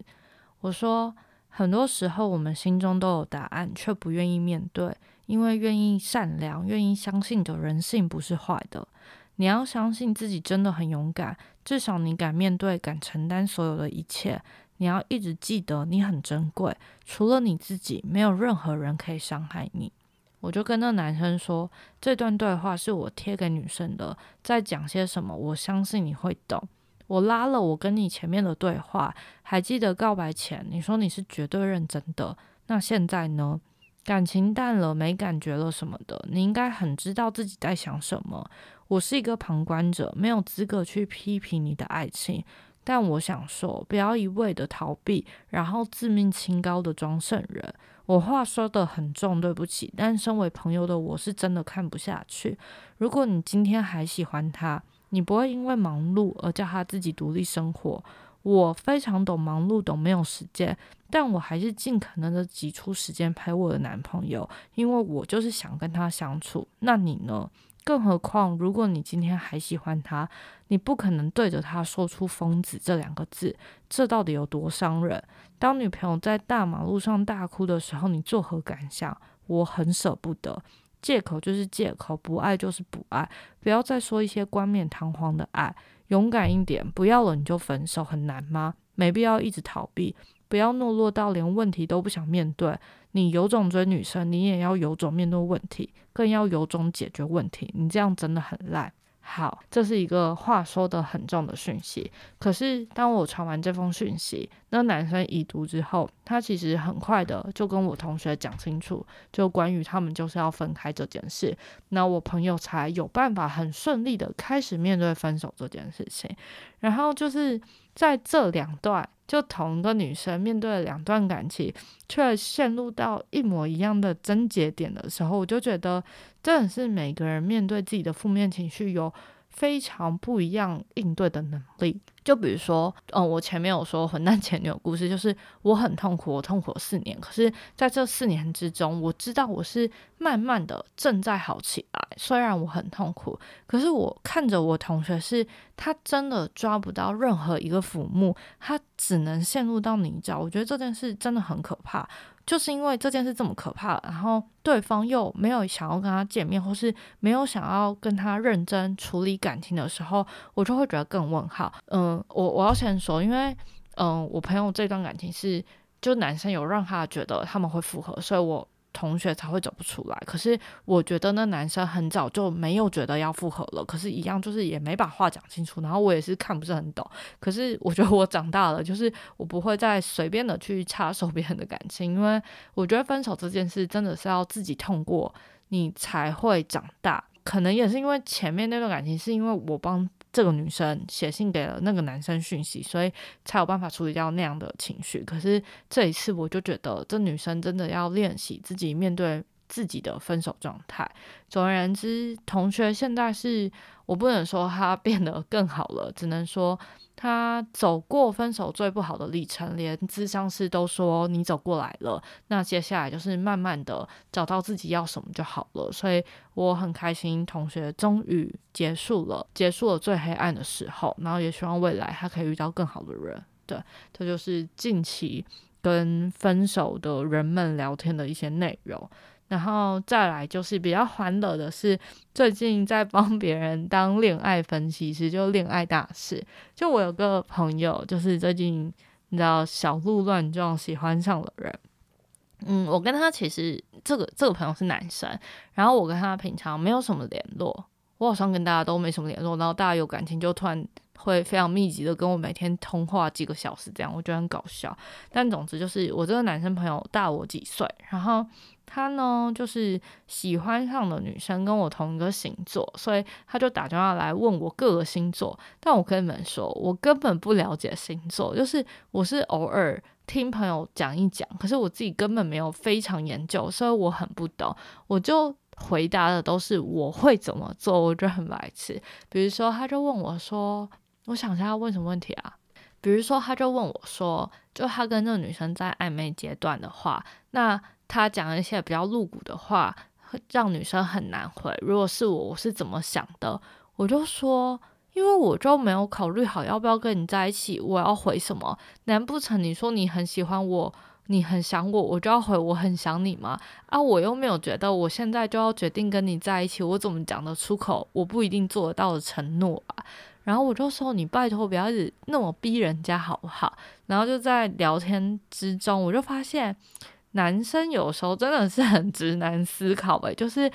我说。很多时候，我们心中都有答案，却不愿意面对，因为愿意善良、愿意相信的人性不是坏的。你要相信自己真的很勇敢，至少你敢面对、敢承担所有的一切。你要一直记得，你很珍贵，除了你自己，没有任何人可以伤害你。我就跟那男生说，这段对话是我贴给女生的，在讲些什么，我相信你会懂。我拉了我跟你前面的对话，还记得告白前你说你是绝对认真的，那现在呢？感情淡了，没感觉了什么的，你应该很知道自己在想什么。我是一个旁观者，没有资格去批评你的爱情。但我想说，不要一味的逃避，然后自命清高的装圣人。我话说的很重，对不起。但身为朋友的我是真的看不下去。如果你今天还喜欢他，你不会因为忙碌而叫他自己独立生活。我非常懂忙碌，懂没有时间，但我还是尽可能的挤出时间陪我的男朋友，因为我就是想跟他相处。那你呢？更何况，如果你今天还喜欢他，你不可能对着他说出“疯子”这两个字，这到底有多伤人？当女朋友在大马路上大哭的时候，你作何感想？我很舍不得，借口就是借口，不爱就是不爱，不要再说一些冠冕堂皇的爱。勇敢一点，不要了你就分手，很难吗？没必要一直逃避，不要懦弱到连问题都不想面对。你有种追女生，你也要有种面对问题，更要有种解决问题。你这样真的很烂。好，这是一个话说的很重的讯息。可是当我传完这封讯息，那男生已读之后，他其实很快的就跟我同学讲清楚，就关于他们就是要分开这件事。那我朋友才有办法很顺利的开始面对分手这件事情。然后就是在这两段，就同一个女生面对了两段感情，却陷入到一模一样的症结点的时候，我就觉得真的是每个人面对自己的负面情绪有非常不一样应对的能力。就比如说，嗯，我前面有说混蛋前女友故事，就是我很痛苦，我痛苦了四年。可是在这四年之中，我知道我是慢慢的正在好起来。虽然我很痛苦，可是我看着我同学，是他真的抓不到任何一个抚木，他只能陷入到泥沼。我觉得这件事真的很可怕。就是因为这件事这么可怕，然后对方又没有想要跟他见面，或是没有想要跟他认真处理感情的时候，我就会觉得更问号。嗯，我我要先说，因为嗯，我朋友这段感情是，就男生有让他觉得他们会复合，所以我。同学才会走不出来，可是我觉得那男生很早就没有觉得要复合了，可是，一样就是也没把话讲清楚。然后我也是看不是很懂，可是我觉得我长大了，就是我不会再随便的去插手别人的感情，因为我觉得分手这件事真的是要自己痛过，你才会长大。可能也是因为前面那段感情是因为我帮。这个女生写信给了那个男生讯息，所以才有办法处理掉那样的情绪。可是这一次，我就觉得这女生真的要练习自己面对自己的分手状态。总而言之，同学现在是我不能说他 变得更好了，只能说。他走过分手最不好的历程，连咨商师都说你走过来了。那接下来就是慢慢的找到自己要什么就好了。所以我很开心，同学终于结束了，结束了最黑暗的时候。然后也希望未来他可以遇到更好的人。对，这就是近期跟分手的人们聊天的一些内容。然后再来就是比较欢乐的是，最近在帮别人当恋爱分析师，就恋爱大师。就我有个朋友，就是最近你知道小鹿乱撞喜欢上了人。嗯，我跟他其实这个这个朋友是男生，然后我跟他平常没有什么联络，我好像跟大家都没什么联络，然后大家有感情就突然。会非常密集的跟我每天通话几个小时，这样我觉得很搞笑。但总之就是我这个男生朋友大我几岁，然后他呢就是喜欢上的女生跟我同一个星座，所以他就打电话来问我各个星座。但我跟你们说，我根本不了解星座，就是我是偶尔听朋友讲一讲，可是我自己根本没有非常研究，所以我很不懂。我就。回答的都是我会怎么做，我觉得很白痴。比如说，他就问我说：“我想一下，问什么问题啊？”比如说，他就问我说：“就他跟那个女生在暧昧阶段的话，那他讲一些比较露骨的话，让女生很难回。如果是我，我是怎么想的？”我就说：“因为我就没有考虑好要不要跟你在一起，我要回什么？难不成你说你很喜欢我？”你很想我，我就要回我很想你吗？啊，我又没有觉得我现在就要决定跟你在一起，我怎么讲得出口？我不一定做得到的承诺吧。然后我就说你拜托不要那么逼人家好不好？然后就在聊天之中，我就发现男生有时候真的是很直男思考诶，就是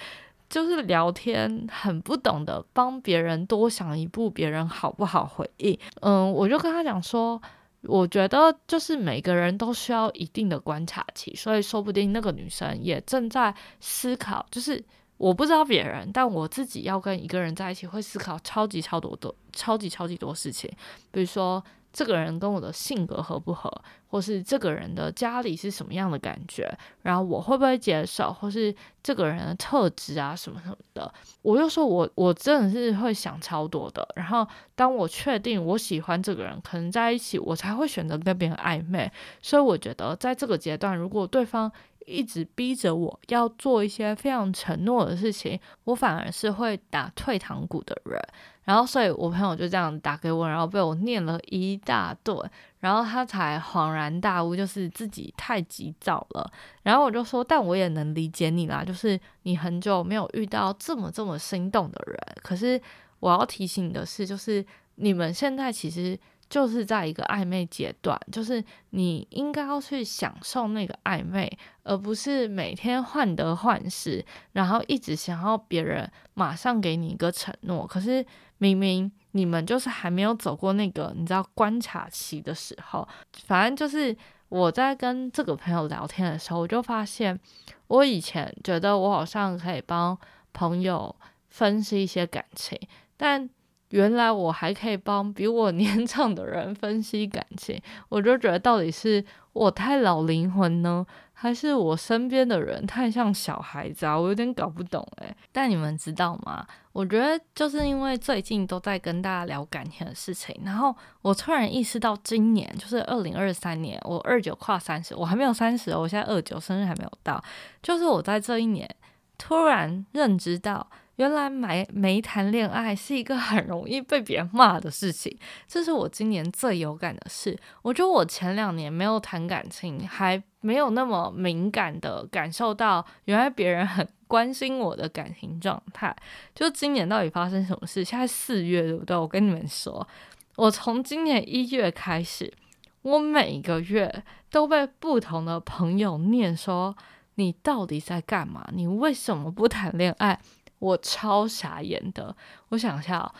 就是聊天很不懂得帮别人多想一步，别人好不好回应？嗯，我就跟他讲说。我觉得就是每个人都需要一定的观察期，所以说不定那个女生也正在思考，就是我不知道别人，但我自己要跟一个人在一起，会思考超级超多多、超级超级多事情，比如说。这个人跟我的性格合不合，或是这个人的家里是什么样的感觉，然后我会不会接受，或是这个人的特质啊什么什么的，我就说我我真的是会想超多的。然后当我确定我喜欢这个人，可能在一起，我才会选择跟别人暧昧。所以我觉得在这个阶段，如果对方一直逼着我要做一些非常承诺的事情，我反而是会打退堂鼓的人。然后，所以我朋友就这样打给我，然后被我念了一大顿，然后他才恍然大悟，就是自己太急躁了。然后我就说，但我也能理解你啦，就是你很久没有遇到这么这么心动的人。可是我要提醒你的是，就是你们现在其实。就是在一个暧昧阶段，就是你应该要去享受那个暧昧，而不是每天患得患失，然后一直想要别人马上给你一个承诺。可是明明你们就是还没有走过那个你知道观察期的时候。反正就是我在跟这个朋友聊天的时候，我就发现，我以前觉得我好像可以帮朋友分析一些感情，但。原来我还可以帮比我年长的人分析感情，我就觉得到底是我太老灵魂呢，还是我身边的人太像小孩子啊？我有点搞不懂诶。但你们知道吗？我觉得就是因为最近都在跟大家聊感情的事情，然后我突然意识到，今年就是二零二三年，我二九跨三十，我还没有三十，我现在二九，生日还没有到，就是我在这一年突然认知到。原来没没谈恋爱是一个很容易被别人骂的事情，这是我今年最有感的事。我觉得我前两年没有谈感情，还没有那么敏感的感受到原来别人很关心我的感情状态。就今年到底发生什么事？现在四月对不对？我跟你们说，我从今年一月开始，我每个月都被不同的朋友念说：“你到底在干嘛？你为什么不谈恋爱？”我超傻眼的，我想一下哦，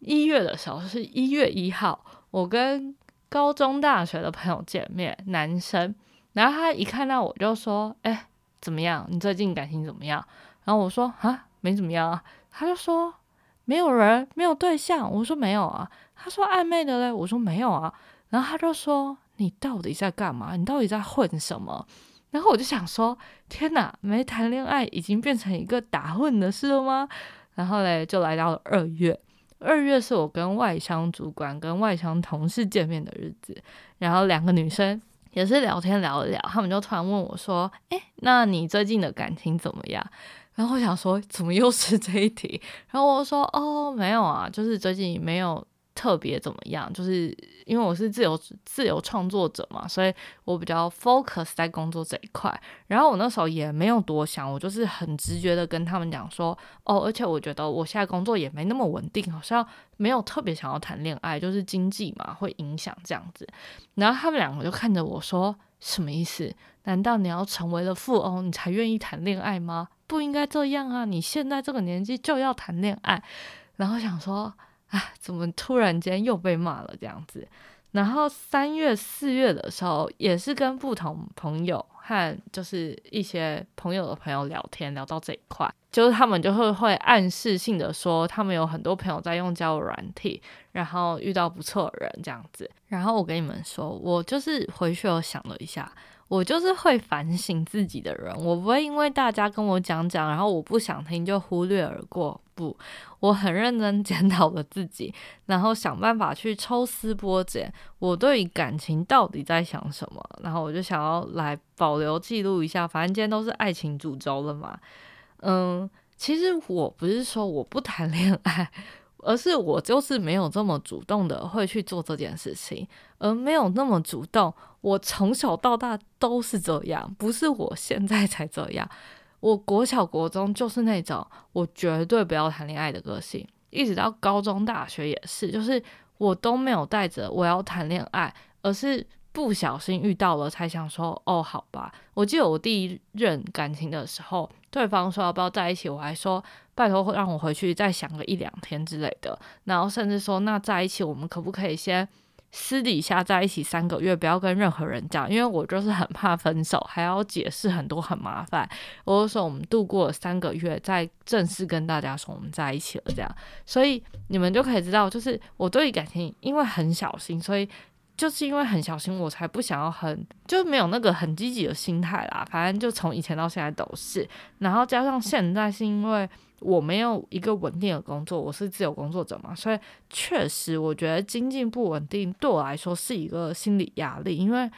一月的时候是一月一号，我跟高中、大学的朋友见面，男生，然后他一看到我就说：“哎，怎么样？你最近感情怎么样？”然后我说：“啊，没怎么样啊。”他就说：“没有人，没有对象。”我说：“没有啊。”他说：“暧昧的嘞。”我说：“没有啊。”然后他就说：“你到底在干嘛？你到底在混什么？”然后我就想说，天哪，没谈恋爱已经变成一个打混的事了吗？然后嘞，就来到了二月，二月是我跟外商主管跟外商同事见面的日子。然后两个女生也是聊天聊一聊，他们就突然问我说：“哎，那你最近的感情怎么样？”然后我想说，怎么又是这一题？然后我说：“哦，没有啊，就是最近没有。”特别怎么样？就是因为我是自由自由创作者嘛，所以我比较 focus 在工作这一块。然后我那时候也没有多想，我就是很直觉的跟他们讲说，哦，而且我觉得我现在工作也没那么稳定，好像没有特别想要谈恋爱，就是经济嘛会影响这样子。然后他们两个就看着我说，什么意思？难道你要成为了富翁，你才愿意谈恋爱吗？不应该这样啊！你现在这个年纪就要谈恋爱。然后想说。啊，怎么突然间又被骂了这样子？然后三月、四月的时候，也是跟不同朋友和就是一些朋友的朋友聊天，聊到这一块，就是他们就会会暗示性的说，他们有很多朋友在用交友软体，然后遇到不错的人这样子。然后我跟你们说，我就是回去我想了一下。我就是会反省自己的人，我不会因为大家跟我讲讲，然后我不想听就忽略而过。不，我很认真 检讨了自己，然后想办法去抽丝剥茧，我对感情到底在想什么，然后我就想要来保留记录一下。反正今天都是爱情主轴了嘛，嗯，其实我不是说我不谈恋爱。而是我就是没有这么主动的会去做这件事情，而没有那么主动。我从小到大都是这样，不是我现在才这样。我国小国中就是那种我绝对不要谈恋爱的个性，一直到高中大学也是，就是我都没有带着我要谈恋爱，而是不小心遇到了才想说哦，好吧。我记得我第一任感情的时候，对方说要不要在一起，我还说。拜托，让我回去再想个一两天之类的，然后甚至说，那在一起，我们可不可以先私底下在一起三个月，不要跟任何人讲，因为我就是很怕分手，还要解释很多，很麻烦。我就说我们度过了三个月，再正式跟大家说我们在一起了，这样，所以你们就可以知道，就是我对于感情因为很小心，所以就是因为很小心，我才不想要很就没有那个很积极的心态啦。反正就从以前到现在都是，然后加上现在是因为。我没有一个稳定的工作，我是自由工作者嘛，所以确实我觉得经济不稳定对我来说是一个心理压力，因为，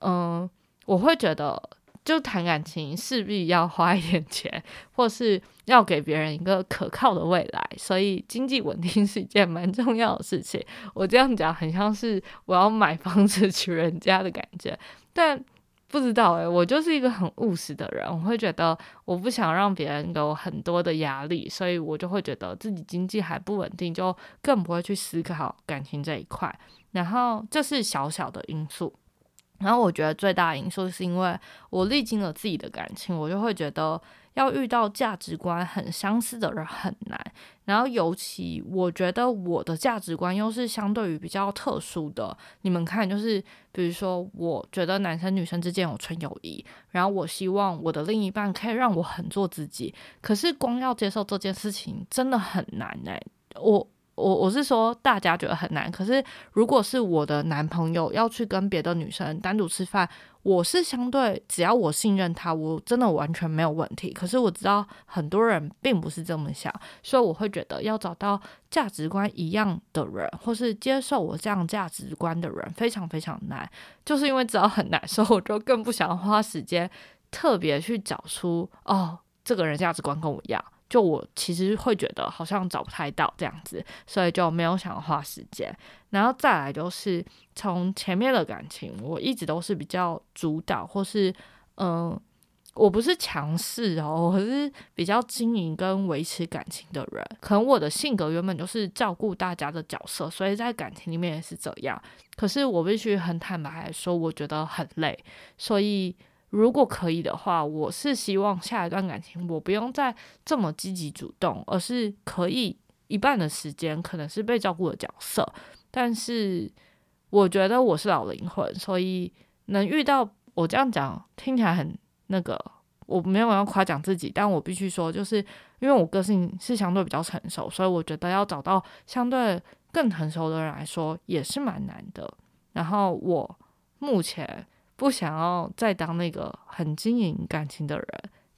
嗯，我会觉得就谈感情势必要花一点钱，或是要给别人一个可靠的未来，所以经济稳定是一件蛮重要的事情。我这样讲很像是我要买房子娶人家的感觉，但。不知道诶，我就是一个很务实的人，我会觉得我不想让别人有很多的压力，所以我就会觉得自己经济还不稳定，就更不会去思考感情这一块。然后这是小小的因素。然后我觉得最大的因素是因为我历经了自己的感情，我就会觉得要遇到价值观很相似的人很难。然后尤其我觉得我的价值观又是相对于比较特殊的。你们看，就是比如说，我觉得男生女生之间有纯友谊，然后我希望我的另一半可以让我很做自己。可是光要接受这件事情真的很难哎，我。我我是说，大家觉得很难。可是，如果是我的男朋友要去跟别的女生单独吃饭，我是相对只要我信任他，我真的完全没有问题。可是我知道很多人并不是这么想，所以我会觉得要找到价值观一样的人，或是接受我这样价值观的人，非常非常难。就是因为知道很难，所以我就更不想花时间特别去找出哦，这个人价值观跟我一样。就我其实会觉得好像找不太到这样子，所以就没有想花时间。然后再来就是从前面的感情，我一直都是比较主导，或是嗯，我不是强势哦，我是比较经营跟维持感情的人。可能我的性格原本就是照顾大家的角色，所以在感情里面也是这样。可是我必须很坦白来说，我觉得很累，所以。如果可以的话，我是希望下一段感情我不用再这么积极主动，而是可以一半的时间可能是被照顾的角色。但是我觉得我是老灵魂，所以能遇到我这样讲听起来很那个，我没有要夸奖自己，但我必须说，就是因为我个性是相对比较成熟，所以我觉得要找到相对更成熟的人来说也是蛮难的。然后我目前。不想要再当那个很经营感情的人，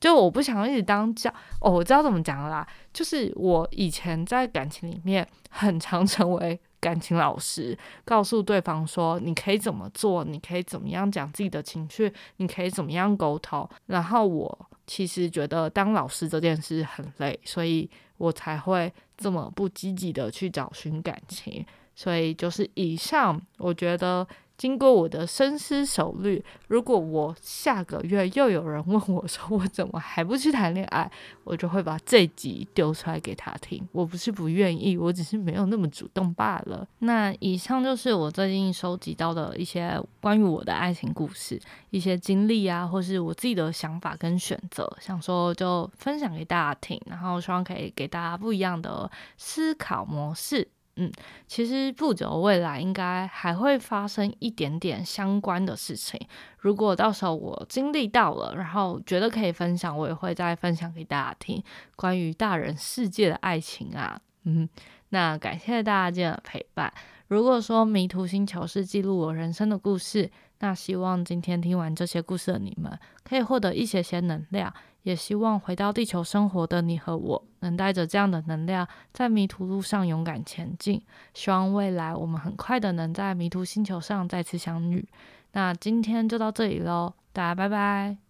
就我不想要一直当教哦，我知道怎么讲啦，就是我以前在感情里面很常成为感情老师，告诉对方说你可以怎么做，你可以怎么样讲自己的情绪，你可以怎么样沟通。然后我其实觉得当老师这件事很累，所以我才会这么不积极的去找寻感情。所以就是以上，我觉得。经过我的深思熟虑，如果我下个月又有人问我说我怎么还不去谈恋爱，我就会把这集丢出来给他听。我不是不愿意，我只是没有那么主动罢了。那以上就是我最近收集到的一些关于我的爱情故事，一些经历啊，或是我自己的想法跟选择，想说就分享给大家听，然后希望可以给大家不一样的思考模式。嗯，其实不久未来应该还会发生一点点相关的事情。如果到时候我经历到了，然后觉得可以分享，我也会再分享给大家听关于大人世界的爱情啊。嗯，那感谢大家今天的陪伴。如果说迷途星球是记录我人生的故事，那希望今天听完这些故事的你们，可以获得一些些能量。也希望回到地球生活的你和我，能带着这样的能量，在迷途路上勇敢前进。希望未来我们很快的能在迷途星球上再次相遇。那今天就到这里喽，大家拜拜。